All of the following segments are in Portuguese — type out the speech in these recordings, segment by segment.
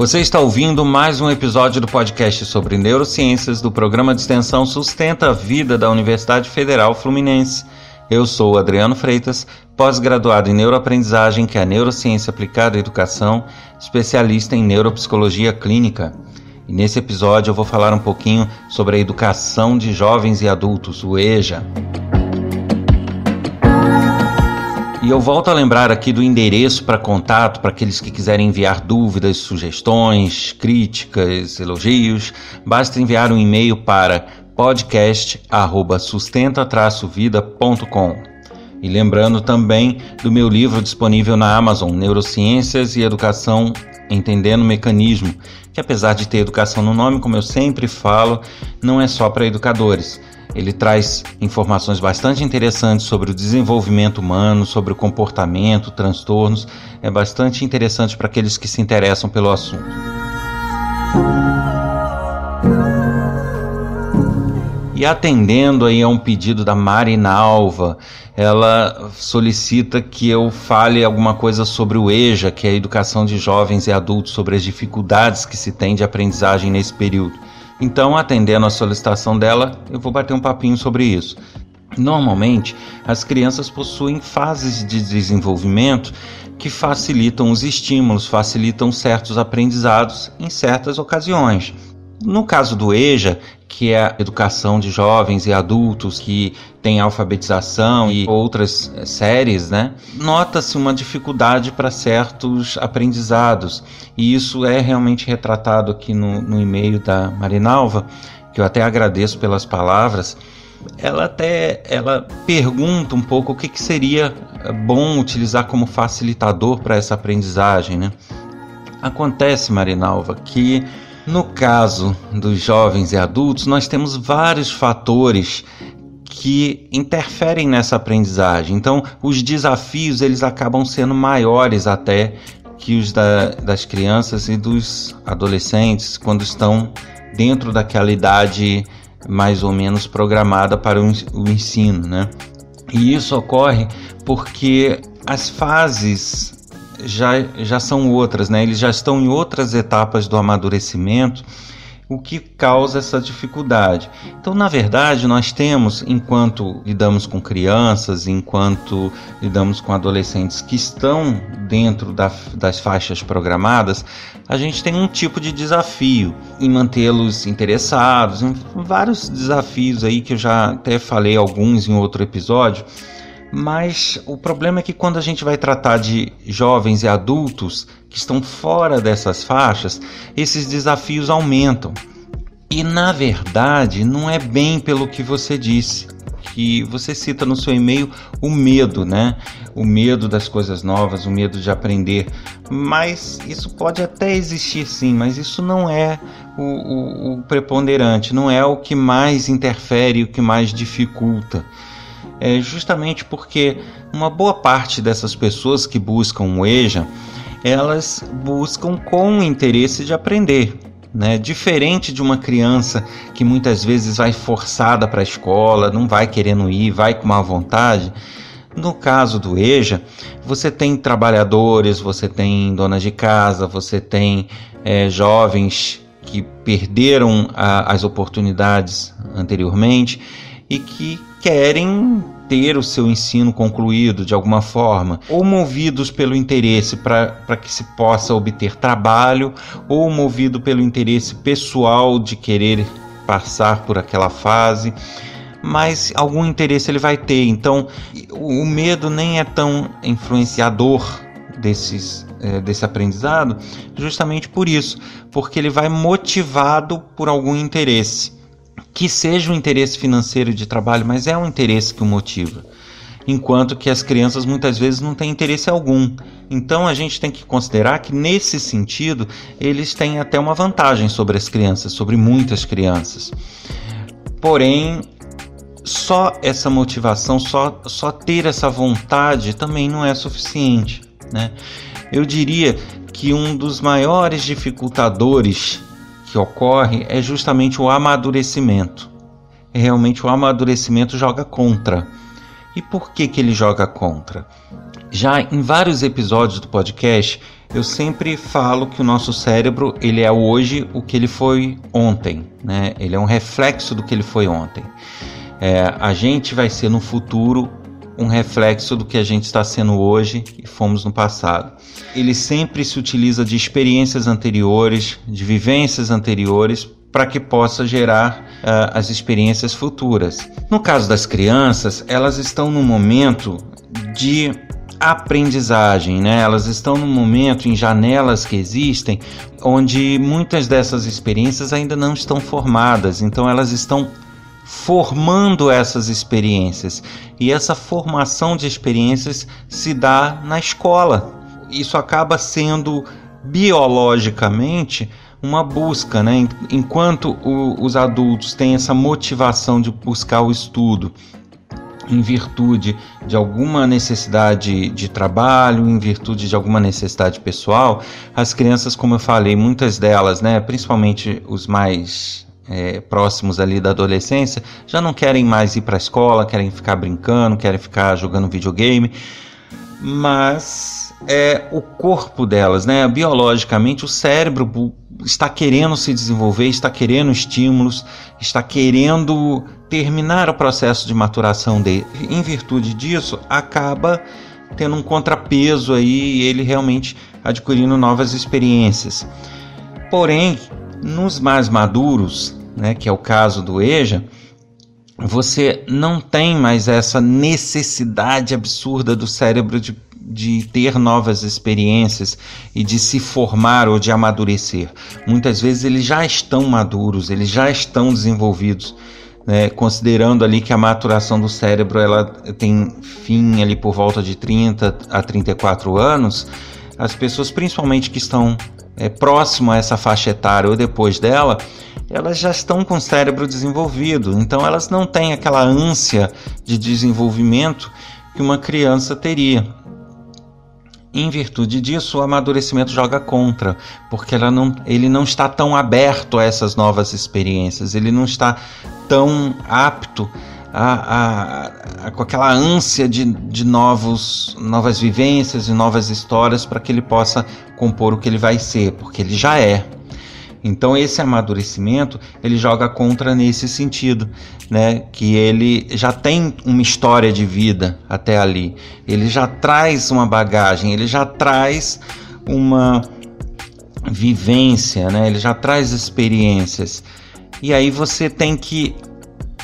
Você está ouvindo mais um episódio do podcast sobre neurociências do programa de extensão Sustenta a Vida da Universidade Federal Fluminense. Eu sou Adriano Freitas, pós-graduado em neuroaprendizagem, que é a neurociência aplicada à educação, especialista em neuropsicologia clínica. E nesse episódio eu vou falar um pouquinho sobre a educação de jovens e adultos, o EJA. E eu volto a lembrar aqui do endereço para contato para aqueles que quiserem enviar dúvidas, sugestões, críticas, elogios. Basta enviar um e-mail para podcast@sustenta-vida.com. E lembrando também do meu livro disponível na Amazon, Neurociências e Educação Entendendo o Mecanismo, que apesar de ter educação no nome, como eu sempre falo, não é só para educadores ele traz informações bastante interessantes sobre o desenvolvimento humano, sobre o comportamento, transtornos. É bastante interessante para aqueles que se interessam pelo assunto. E atendendo aí a um pedido da Marinalva, ela solicita que eu fale alguma coisa sobre o EJA, que é a educação de jovens e adultos, sobre as dificuldades que se tem de aprendizagem nesse período. Então, atendendo a solicitação dela, eu vou bater um papinho sobre isso. Normalmente, as crianças possuem fases de desenvolvimento que facilitam os estímulos, facilitam certos aprendizados em certas ocasiões. No caso do EJA, que é a educação de jovens e adultos que tem alfabetização e outras eh, séries, né? Nota-se uma dificuldade para certos aprendizados. E isso é realmente retratado aqui no, no e-mail da Marinalva, que eu até agradeço pelas palavras. Ela até ela pergunta um pouco o que, que seria eh, bom utilizar como facilitador para essa aprendizagem, né? Acontece, Marinalva, que no caso dos jovens e adultos, nós temos vários fatores que interferem nessa aprendizagem. Então, os desafios eles acabam sendo maiores até que os da, das crianças e dos adolescentes quando estão dentro daquela idade mais ou menos programada para o, ensino, né? E isso ocorre porque as fases já, já são outras, né? Eles já estão em outras etapas do amadurecimento, o que causa essa dificuldade. Então, na verdade, nós temos, enquanto lidamos com crianças, enquanto lidamos com adolescentes que estão dentro da, das faixas programadas, a gente tem um tipo de desafio em mantê-los interessados, em vários desafios aí que eu já até falei alguns em outro episódio mas o problema é que quando a gente vai tratar de jovens e adultos que estão fora dessas faixas, esses desafios aumentam. E na verdade, não é bem pelo que você disse, que você cita no seu e-mail o medo, né? O medo das coisas novas, o medo de aprender. Mas isso pode até existir sim, mas isso não é o, o, o preponderante, não é o que mais interfere, o que mais dificulta é justamente porque uma boa parte dessas pessoas que buscam o EJA, elas buscam com o interesse de aprender. Né? Diferente de uma criança que muitas vezes vai forçada para a escola, não vai querendo ir, vai com má vontade. No caso do EJA, você tem trabalhadores, você tem donas de casa, você tem é, jovens que perderam a, as oportunidades anteriormente e que querem ter o seu ensino concluído de alguma forma, ou movidos pelo interesse para que se possa obter trabalho, ou movido pelo interesse pessoal de querer passar por aquela fase, mas algum interesse ele vai ter. Então, o medo nem é tão influenciador desses é, desse aprendizado, justamente por isso, porque ele vai motivado por algum interesse que seja um interesse financeiro de trabalho, mas é um interesse que o motiva. Enquanto que as crianças muitas vezes não têm interesse algum. Então a gente tem que considerar que nesse sentido eles têm até uma vantagem sobre as crianças, sobre muitas crianças. Porém, só essa motivação, só, só ter essa vontade também não é suficiente. Né? Eu diria que um dos maiores dificultadores que ocorre é justamente o amadurecimento. Realmente o amadurecimento joga contra. E por que, que ele joga contra? Já em vários episódios do podcast, eu sempre falo que o nosso cérebro ele é hoje o que ele foi ontem, né? Ele é um reflexo do que ele foi ontem. É, a gente vai ser no futuro um reflexo do que a gente está sendo hoje e fomos no passado. Ele sempre se utiliza de experiências anteriores, de vivências anteriores, para que possa gerar uh, as experiências futuras. No caso das crianças, elas estão no momento de aprendizagem, né? Elas estão no momento em janelas que existem onde muitas dessas experiências ainda não estão formadas, então elas estão formando essas experiências. E essa formação de experiências se dá na escola. Isso acaba sendo biologicamente uma busca, né? Enquanto o, os adultos têm essa motivação de buscar o estudo, em virtude de alguma necessidade de trabalho, em virtude de alguma necessidade pessoal, as crianças, como eu falei, muitas delas, né, principalmente os mais é, próximos ali da adolescência, já não querem mais ir para a escola, querem ficar brincando, querem ficar jogando videogame, mas é o corpo delas, né, biologicamente, o cérebro está querendo se desenvolver, está querendo estímulos, está querendo terminar o processo de maturação dele. Em virtude disso, acaba tendo um contrapeso aí ele realmente adquirindo novas experiências. Porém, nos mais maduros, né, que é o caso do EJA, você não tem mais essa necessidade absurda do cérebro de de ter novas experiências e de se formar ou de amadurecer. Muitas vezes eles já estão maduros, eles já estão desenvolvidos. Né? considerando ali que a maturação do cérebro ela tem fim ali por volta de 30 a 34 anos, as pessoas principalmente que estão é, próximo a essa faixa etária ou depois dela, elas já estão com o cérebro desenvolvido, então elas não têm aquela ânsia de desenvolvimento que uma criança teria. Em virtude disso, o amadurecimento joga contra, porque não, ele não está tão aberto a essas novas experiências, ele não está tão apto a, a, a, com aquela ânsia de, de novos, novas vivências e novas histórias para que ele possa compor o que ele vai ser, porque ele já é. Então esse amadurecimento ele joga contra nesse sentido, né? Que ele já tem uma história de vida até ali, ele já traz uma bagagem, ele já traz uma vivência, né? Ele já traz experiências. E aí você tem que,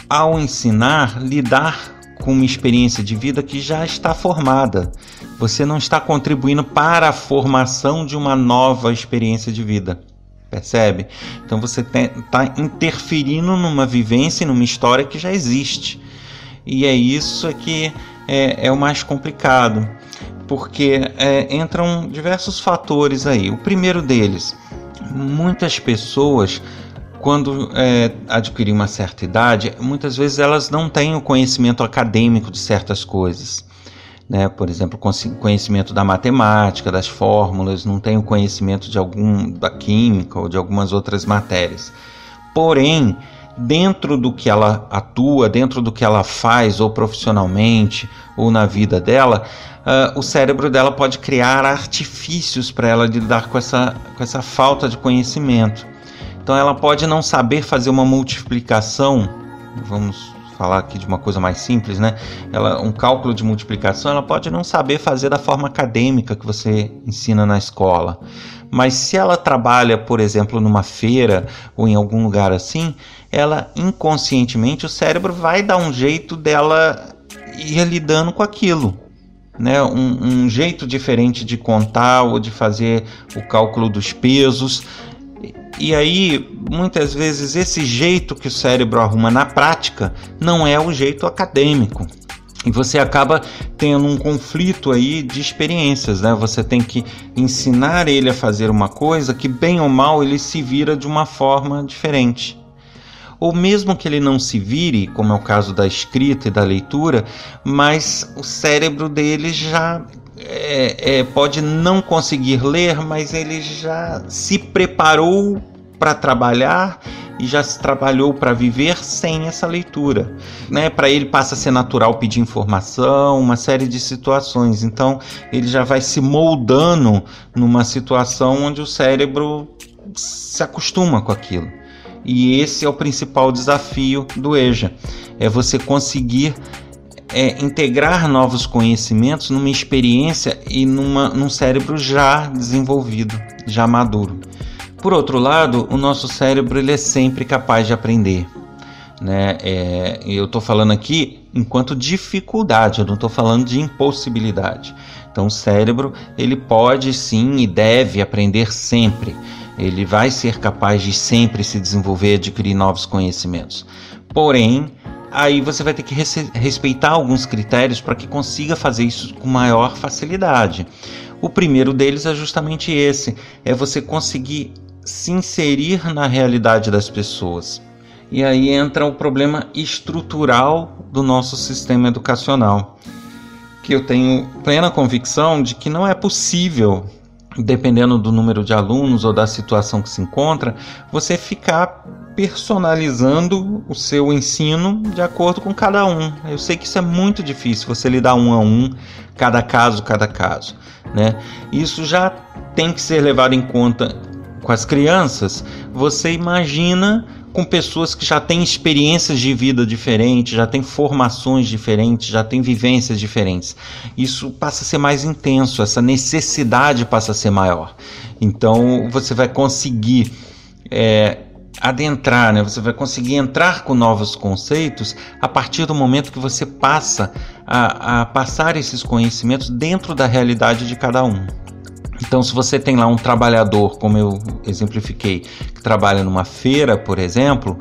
ao ensinar, lidar com uma experiência de vida que já está formada. Você não está contribuindo para a formação de uma nova experiência de vida. Percebe? Então você está interferindo numa vivência numa história que já existe. E é isso que é, é o mais complicado, porque é, entram diversos fatores aí. O primeiro deles, muitas pessoas quando é, adquirir uma certa idade, muitas vezes elas não têm o conhecimento acadêmico de certas coisas né? por exemplo, conhecimento da matemática, das fórmulas, não tem o conhecimento de algum da química ou de algumas outras matérias. Porém, dentro do que ela atua, dentro do que ela faz, ou profissionalmente, ou na vida dela, uh, o cérebro dela pode criar artifícios para ela lidar com essa, com essa falta de conhecimento. Então, ela pode não saber fazer uma multiplicação, vamos falar aqui de uma coisa mais simples, né? Ela, um cálculo de multiplicação, ela pode não saber fazer da forma acadêmica que você ensina na escola. Mas se ela trabalha, por exemplo, numa feira ou em algum lugar assim, ela inconscientemente o cérebro vai dar um jeito dela ir lidando com aquilo. Né, um, um jeito diferente de contar ou de fazer o cálculo dos pesos. E aí, muitas vezes, esse jeito que o cérebro arruma na prática não é o jeito acadêmico. E você acaba tendo um conflito aí de experiências, né? Você tem que ensinar ele a fazer uma coisa que, bem ou mal, ele se vira de uma forma diferente. Ou mesmo que ele não se vire, como é o caso da escrita e da leitura, mas o cérebro dele já é, é, pode não conseguir ler, mas ele já se preparou para trabalhar e já se trabalhou para viver sem essa leitura. Né? Para ele passa a ser natural pedir informação, uma série de situações. Então ele já vai se moldando numa situação onde o cérebro se acostuma com aquilo. E esse é o principal desafio do EJA, é você conseguir é, integrar novos conhecimentos numa experiência e numa, num cérebro já desenvolvido, já maduro. Por outro lado, o nosso cérebro ele é sempre capaz de aprender. Né? É, eu estou falando aqui enquanto dificuldade, eu não estou falando de impossibilidade. Então, o cérebro ele pode sim e deve aprender sempre. Ele vai ser capaz de sempre se desenvolver, adquirir novos conhecimentos. Porém, aí você vai ter que respeitar alguns critérios para que consiga fazer isso com maior facilidade. O primeiro deles é justamente esse: é você conseguir se inserir na realidade das pessoas. E aí entra o problema estrutural do nosso sistema educacional, que eu tenho plena convicção de que não é possível, dependendo do número de alunos ou da situação que se encontra, você ficar personalizando o seu ensino de acordo com cada um. Eu sei que isso é muito difícil, você lidar um a um, cada caso, cada caso. Né? Isso já tem que ser levado em conta com as crianças, você imagina com pessoas que já têm experiências de vida diferentes, já têm formações diferentes, já têm vivências diferentes. Isso passa a ser mais intenso, essa necessidade passa a ser maior. Então você vai conseguir é, adentrar, né? você vai conseguir entrar com novos conceitos a partir do momento que você passa a, a passar esses conhecimentos dentro da realidade de cada um. Então, se você tem lá um trabalhador, como eu exemplifiquei, que trabalha numa feira, por exemplo,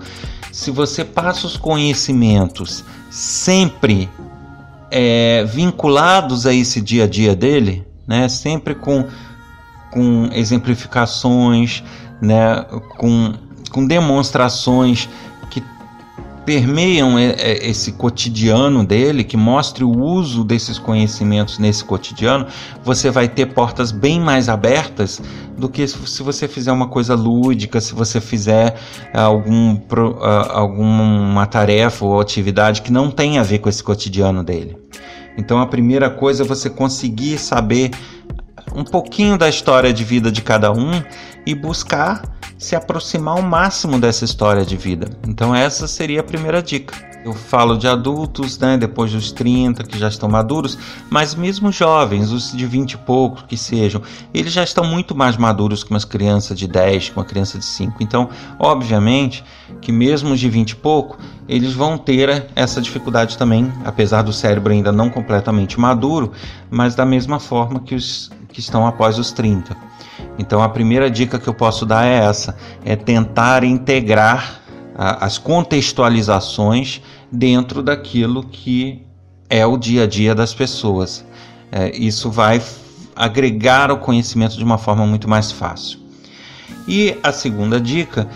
se você passa os conhecimentos sempre é, vinculados a esse dia a dia dele, né, sempre com, com exemplificações, né, com, com demonstrações permeiam é, é, esse cotidiano dele, que mostre o uso desses conhecimentos nesse cotidiano, você vai ter portas bem mais abertas do que se você fizer uma coisa lúdica, se você fizer algum, alguma tarefa ou atividade que não tem a ver com esse cotidiano dele. Então a primeira coisa é você conseguir saber um pouquinho da história de vida de cada um e buscar se aproximar ao máximo dessa história de vida. Então essa seria a primeira dica. Eu falo de adultos, né, depois dos 30, que já estão maduros, mas mesmo jovens, os de 20 e poucos que sejam, eles já estão muito mais maduros que uma criança de 10, que uma criança de 5. Então, obviamente, que mesmo os de 20 e pouco, eles vão ter essa dificuldade também, apesar do cérebro ainda não completamente maduro, mas da mesma forma que os que estão após os 30. Então a primeira dica que eu posso dar é essa: é tentar integrar a, as contextualizações dentro daquilo que é o dia a dia das pessoas. É, isso vai agregar o conhecimento de uma forma muito mais fácil. E a segunda dica,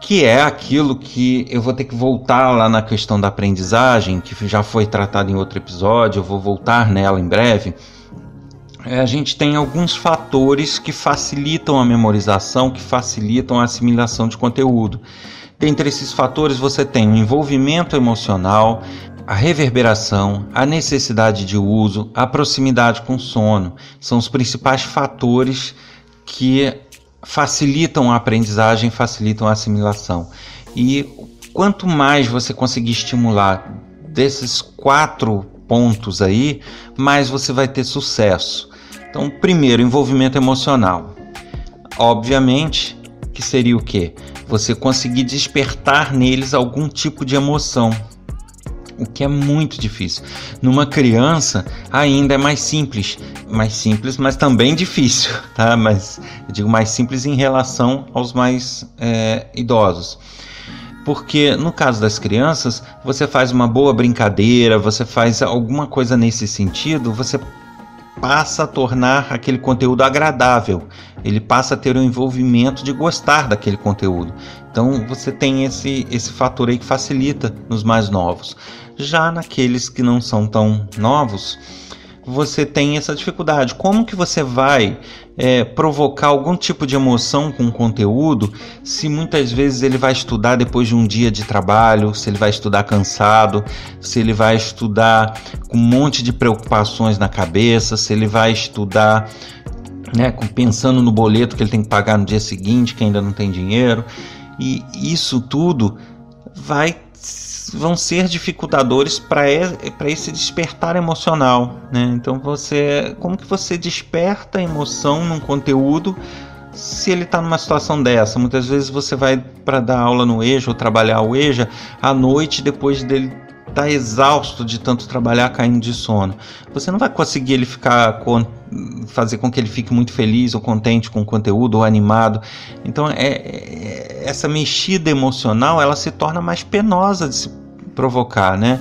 que é aquilo que eu vou ter que voltar lá na questão da aprendizagem, que já foi tratado em outro episódio, eu vou voltar nela em breve a gente tem alguns fatores que facilitam a memorização, que facilitam a assimilação de conteúdo. Dentre esses fatores, você tem o envolvimento emocional, a reverberação, a necessidade de uso, a proximidade com o sono. São os principais fatores que facilitam a aprendizagem, facilitam a assimilação. E quanto mais você conseguir estimular desses quatro pontos aí, mais você vai ter sucesso. Então, primeiro, envolvimento emocional. Obviamente que seria o quê? Você conseguir despertar neles algum tipo de emoção. O que é muito difícil. Numa criança ainda é mais simples, mais simples, mas também difícil, tá? Mas eu digo mais simples em relação aos mais é, idosos porque no caso das crianças, você faz uma boa brincadeira, você faz alguma coisa nesse sentido, você passa a tornar aquele conteúdo agradável, ele passa a ter o envolvimento de gostar daquele conteúdo. Então você tem esse, esse fator aí que facilita nos mais novos. Já naqueles que não são tão novos, você tem essa dificuldade. Como que você vai é, provocar algum tipo de emoção com o conteúdo se muitas vezes ele vai estudar depois de um dia de trabalho, se ele vai estudar cansado, se ele vai estudar com um monte de preocupações na cabeça, se ele vai estudar né, pensando no boleto que ele tem que pagar no dia seguinte, que ainda não tem dinheiro. E isso tudo vai vão ser dificultadores para esse despertar emocional, né? Então você, como que você desperta a emoção num conteúdo se ele está numa situação dessa? Muitas vezes você vai para dar aula no EJA ou trabalhar o EJA à noite depois dele tá exausto de tanto trabalhar caindo de sono. Você não vai conseguir ele ficar com, fazer com que ele fique muito feliz ou contente com o conteúdo ou animado. Então é, é, essa mexida emocional ela se torna mais penosa de se provocar, né?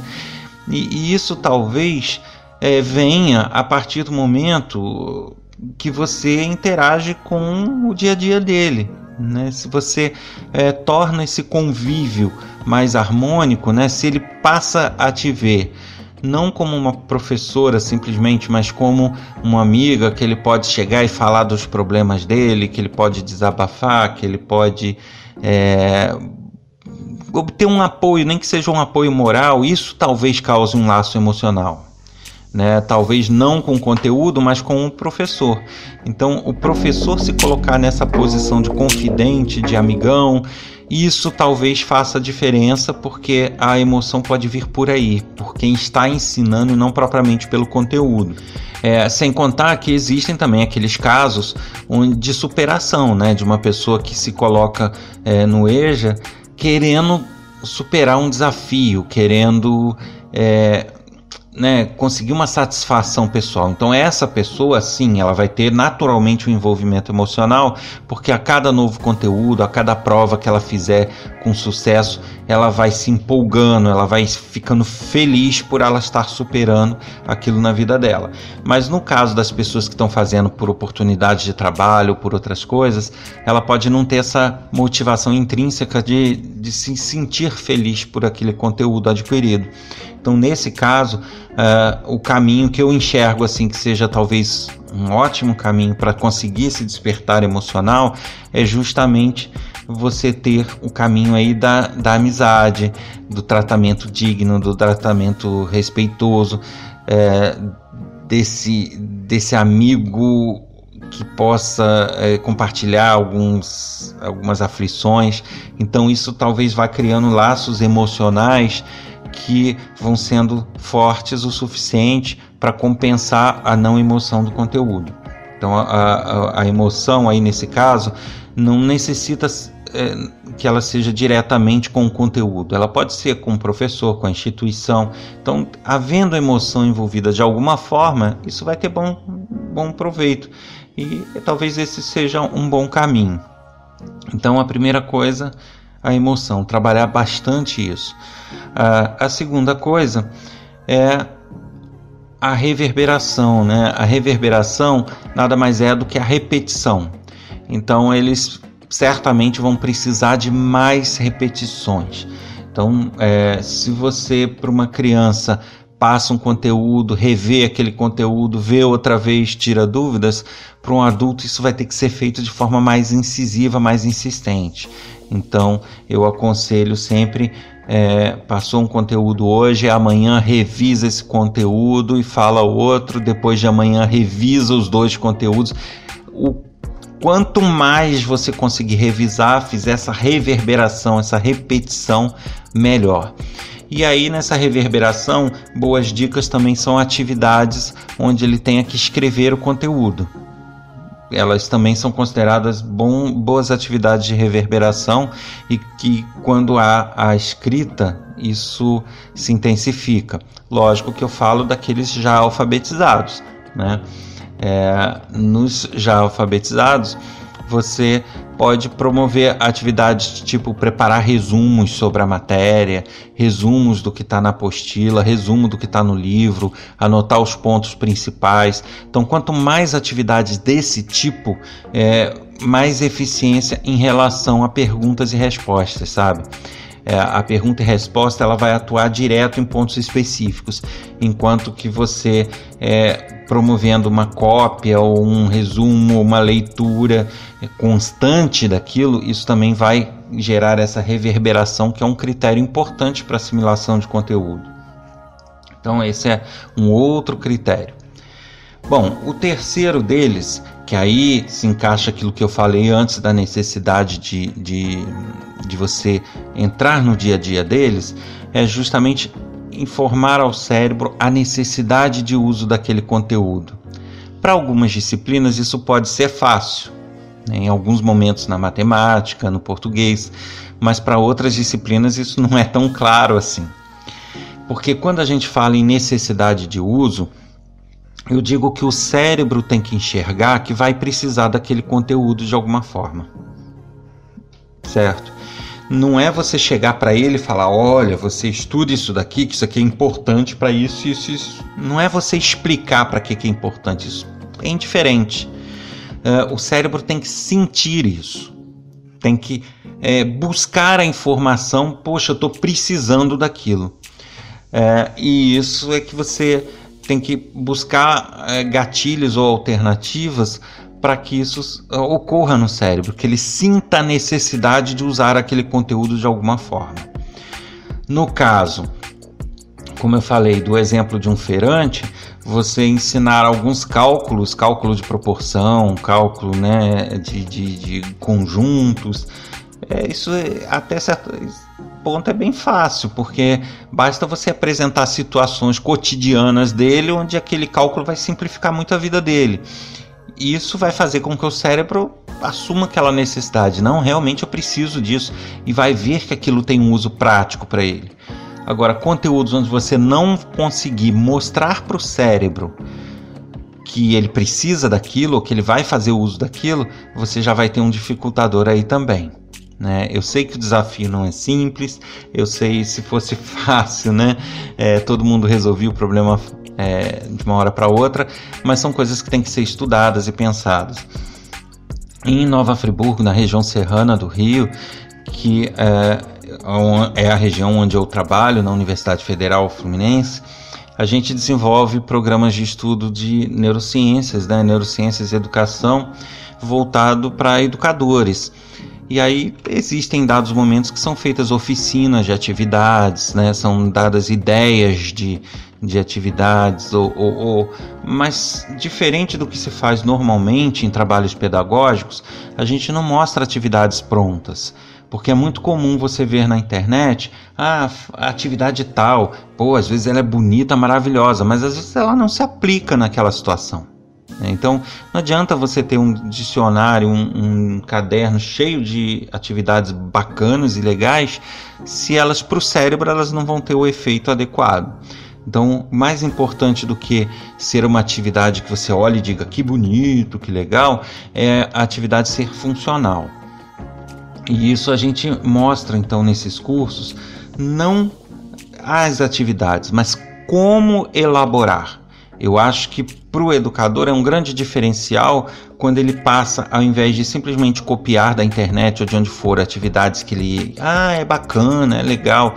E, e isso talvez é, venha a partir do momento que você interage com o dia a dia dele. Né? Se você é, torna esse convívio mais harmônico, né? se ele passa a te ver não como uma professora simplesmente, mas como uma amiga que ele pode chegar e falar dos problemas dele, que ele pode desabafar, que ele pode é, obter um apoio, nem que seja um apoio moral, isso talvez cause um laço emocional né? Talvez não com conteúdo, mas com o professor. Então, o professor se colocar nessa posição de confidente, de amigão, isso talvez faça diferença, porque a emoção pode vir por aí, por quem está ensinando e não propriamente pelo conteúdo. É, sem contar que existem também aqueles casos de superação, né? De uma pessoa que se coloca é, no EJA querendo superar um desafio, querendo é, né, conseguir uma satisfação pessoal. Então essa pessoa, sim, ela vai ter naturalmente um envolvimento emocional, porque a cada novo conteúdo, a cada prova que ela fizer com sucesso, ela vai se empolgando, ela vai ficando feliz por ela estar superando aquilo na vida dela. Mas no caso das pessoas que estão fazendo por oportunidade de trabalho, por outras coisas, ela pode não ter essa motivação intrínseca de, de se sentir feliz por aquele conteúdo adquirido. Então, nesse caso, uh, o caminho que eu enxergo assim que seja talvez um ótimo caminho para conseguir esse despertar emocional é justamente você ter o caminho aí da, da amizade, do tratamento digno, do tratamento respeitoso, é, desse, desse amigo que possa é, compartilhar alguns, algumas aflições. Então, isso talvez vá criando laços emocionais que vão sendo fortes o suficiente para compensar a não emoção do conteúdo. Então, a, a, a, emoção aí nesse caso não necessita é, que ela seja diretamente com o conteúdo, ela pode ser com o professor, com a instituição. Então, havendo emoção envolvida de alguma forma, isso vai ter bom, bom proveito e talvez esse seja um bom caminho. Então, a primeira coisa a emoção, trabalhar bastante isso. Uh, a segunda coisa é a reverberação, né? A reverberação nada mais é do que a repetição. Então eles certamente vão precisar de mais repetições. Então, é, se você para uma criança passa um conteúdo, revê aquele conteúdo, vê outra vez, tira dúvidas, para um adulto isso vai ter que ser feito de forma mais incisiva, mais insistente. Então eu aconselho sempre é, passou um conteúdo hoje, amanhã revisa esse conteúdo e fala outro, depois de amanhã revisa os dois conteúdos. O quanto mais você conseguir revisar, fizer essa reverberação, essa repetição, melhor. E aí nessa reverberação, boas dicas também são atividades onde ele tenha que escrever o conteúdo elas também são consideradas bom, boas atividades de reverberação e que quando há a escrita isso se intensifica. Lógico que eu falo daqueles já alfabetizados, né? É, nos já alfabetizados você pode promover atividades tipo preparar resumos sobre a matéria, resumos do que está na apostila, resumo do que está no livro, anotar os pontos principais. Então, quanto mais atividades desse tipo, é, mais eficiência em relação a perguntas e respostas, sabe? É, a pergunta e resposta ela vai atuar direto em pontos específicos, enquanto que você é, promovendo uma cópia ou um resumo, uma leitura constante daquilo, isso também vai gerar essa reverberação que é um critério importante para assimilação de conteúdo. Então esse é um outro critério. Bom, o terceiro deles, que aí se encaixa aquilo que eu falei antes da necessidade de, de, de você entrar no dia a dia deles, é justamente informar ao cérebro a necessidade de uso daquele conteúdo. Para algumas disciplinas isso pode ser fácil, né? em alguns momentos na matemática, no português, mas para outras disciplinas isso não é tão claro assim. Porque quando a gente fala em necessidade de uso, eu digo que o cérebro tem que enxergar que vai precisar daquele conteúdo de alguma forma. Certo? Não é você chegar para ele e falar: olha, você estuda isso daqui, que isso aqui é importante para isso, isso, isso. Não é você explicar para que, que é importante isso. É indiferente. Uh, o cérebro tem que sentir isso. Tem que é, buscar a informação. Poxa, eu estou precisando daquilo. É, e isso é que você tem que buscar é, gatilhos ou alternativas para que isso é, ocorra no cérebro, que ele sinta a necessidade de usar aquele conteúdo de alguma forma. No caso, como eu falei, do exemplo de um feirante, você ensinar alguns cálculos, cálculo de proporção, cálculo né, de, de, de conjuntos, é, isso é, até certo ponto é bem fácil, porque basta você apresentar situações cotidianas dele onde aquele cálculo vai simplificar muito a vida dele. E isso vai fazer com que o cérebro assuma aquela necessidade. Não, realmente eu preciso disso. E vai ver que aquilo tem um uso prático para ele. Agora, conteúdos onde você não conseguir mostrar para o cérebro que ele precisa daquilo, ou que ele vai fazer uso daquilo, você já vai ter um dificultador aí também. Né? Eu sei que o desafio não é simples, eu sei se fosse fácil, né? É, todo mundo resolvia o problema é, de uma hora para outra, mas são coisas que têm que ser estudadas e pensadas. Em Nova Friburgo, na região serrana do Rio, que é, é a região onde eu trabalho, na Universidade Federal Fluminense, a gente desenvolve programas de estudo de neurociências, né? neurociências e educação, voltado para educadores. E aí existem dados momentos que são feitas oficinas de atividades, né? são dadas ideias de, de atividades, ou, ou, ou, mas diferente do que se faz normalmente em trabalhos pedagógicos, a gente não mostra atividades prontas. Porque é muito comum você ver na internet, ah, a atividade tal, pô, às vezes ela é bonita, maravilhosa, mas às vezes ela não se aplica naquela situação. Né? Então, não adianta você ter um dicionário, um, um caderno cheio de atividades bacanas e legais, se elas para o cérebro elas não vão ter o efeito adequado. Então, mais importante do que ser uma atividade que você olhe e diga que bonito, que legal, é a atividade ser funcional. E isso a gente mostra então nesses cursos, não as atividades, mas como elaborar. Eu acho que para o educador é um grande diferencial quando ele passa, ao invés de simplesmente copiar da internet ou de onde for atividades que ele. Ah, é bacana, é legal.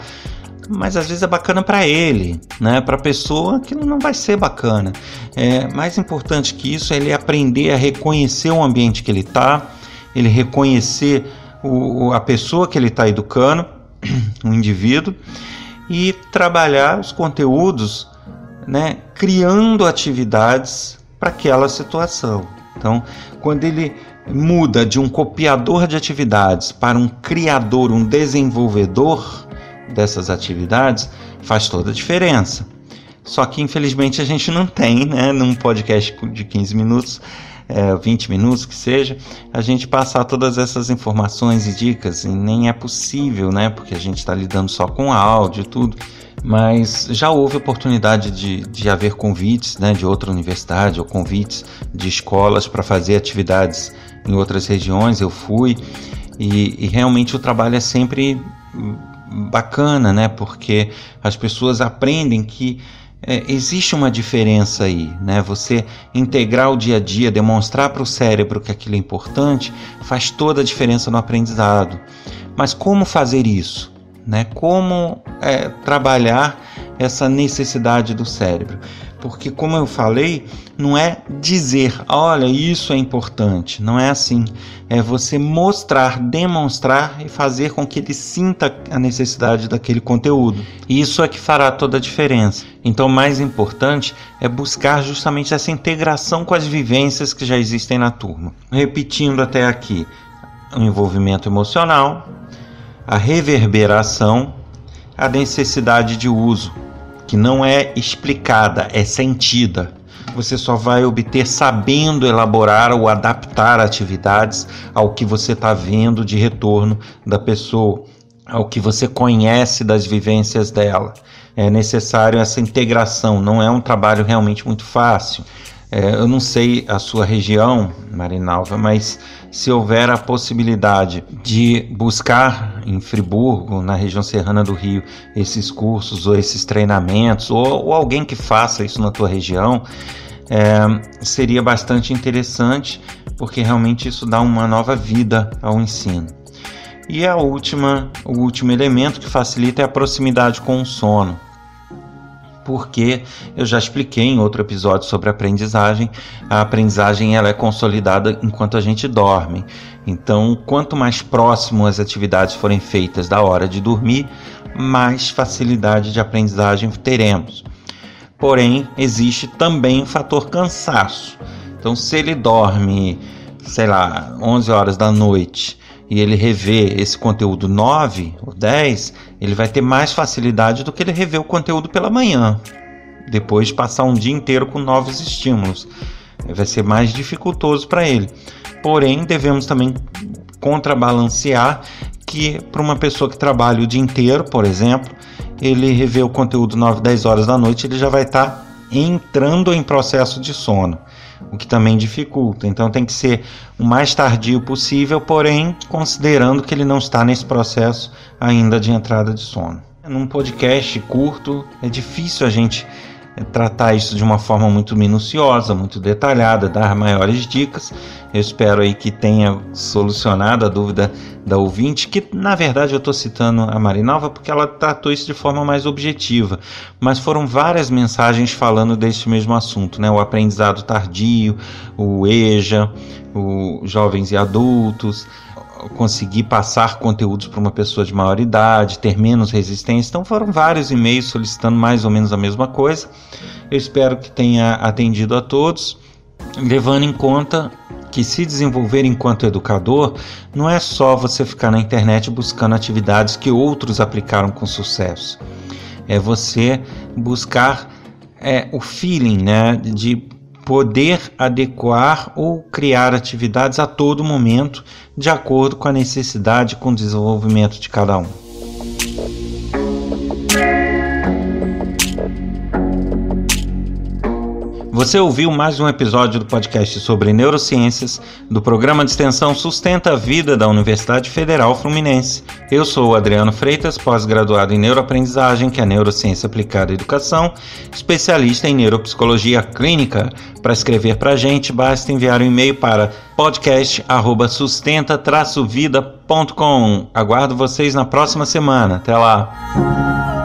Mas às vezes é bacana para ele, né? Para a pessoa que não vai ser bacana. É mais importante que isso é ele aprender a reconhecer o ambiente que ele está, ele reconhecer o, a pessoa que ele está educando, o indivíduo, e trabalhar os conteúdos né, criando atividades para aquela situação. Então, quando ele muda de um copiador de atividades para um criador, um desenvolvedor dessas atividades, faz toda a diferença. Só que infelizmente a gente não tem, né, num podcast de 15 minutos, é, 20 minutos que seja, a gente passar todas essas informações e dicas, e nem é possível, né, porque a gente está lidando só com áudio e tudo. Mas já houve oportunidade de, de haver convites né, de outra universidade ou convites de escolas para fazer atividades em outras regiões. Eu fui. E, e, realmente o trabalho é sempre bacana, né, porque as pessoas aprendem que é, existe uma diferença aí, né? Você integrar o dia a dia, demonstrar para o cérebro que aquilo é importante, faz toda a diferença no aprendizado. Mas como fazer isso? né? Como é, trabalhar essa necessidade do cérebro. Porque, como eu falei, não é dizer, olha, isso é importante. Não é assim. É você mostrar, demonstrar e fazer com que ele sinta a necessidade daquele conteúdo. E isso é que fará toda a diferença. Então, o mais importante é buscar justamente essa integração com as vivências que já existem na turma. Repetindo até aqui: o envolvimento emocional, a reverberação, a necessidade de uso que não é explicada, é sentida. Você só vai obter sabendo elaborar ou adaptar atividades ao que você está vendo de retorno da pessoa, ao que você conhece das vivências dela. É necessário essa integração, não é um trabalho realmente muito fácil. É, eu não sei a sua região, Marinalva, mas se houver a possibilidade de buscar em Friburgo, na região serrana do Rio, esses cursos ou esses treinamentos, ou, ou alguém que faça isso na tua região, é, seria bastante interessante, porque realmente isso dá uma nova vida ao ensino. E a última, o último elemento que facilita é a proximidade com o sono porque eu já expliquei em outro episódio sobre aprendizagem, a aprendizagem ela é consolidada enquanto a gente dorme. Então, quanto mais próximo as atividades forem feitas da hora de dormir, mais facilidade de aprendizagem teremos. Porém, existe também o fator cansaço. Então, se ele dorme, sei lá, 11 horas da noite e ele rever esse conteúdo 9 ou 10, ele vai ter mais facilidade do que ele rever o conteúdo pela manhã, depois de passar um dia inteiro com novos estímulos. Vai ser mais dificultoso para ele. Porém, devemos também contrabalancear que para uma pessoa que trabalha o dia inteiro, por exemplo, ele rever o conteúdo 9, 10 horas da noite, ele já vai estar tá entrando em processo de sono o que também dificulta. Então tem que ser o mais tardio possível, porém considerando que ele não está nesse processo ainda de entrada de sono. Num podcast curto é difícil a gente tratar isso de uma forma muito minuciosa, muito detalhada, dar maiores dicas. Eu espero aí que tenha solucionado a dúvida da ouvinte, que na verdade eu estou citando a Marinalva porque ela tratou isso de forma mais objetiva, mas foram várias mensagens falando deste mesmo assunto, né? O aprendizado tardio, o EJA, o jovens e adultos, conseguir passar conteúdos para uma pessoa de maior idade, ter menos resistência. Então foram vários e-mails solicitando mais ou menos a mesma coisa. Eu espero que tenha atendido a todos, levando em conta que se desenvolver enquanto educador não é só você ficar na internet buscando atividades que outros aplicaram com sucesso. É você buscar é, o feeling né, de poder adequar ou criar atividades a todo momento, de acordo com a necessidade e com o desenvolvimento de cada um. Você ouviu mais um episódio do podcast sobre neurociências do programa de extensão Sustenta a Vida da Universidade Federal Fluminense. Eu sou o Adriano Freitas, pós-graduado em neuroaprendizagem, que é neurociência aplicada à educação, especialista em neuropsicologia clínica. Para escrever para a gente, basta enviar um e-mail para podcast@sustenta-vida.com. Aguardo vocês na próxima semana. Até lá.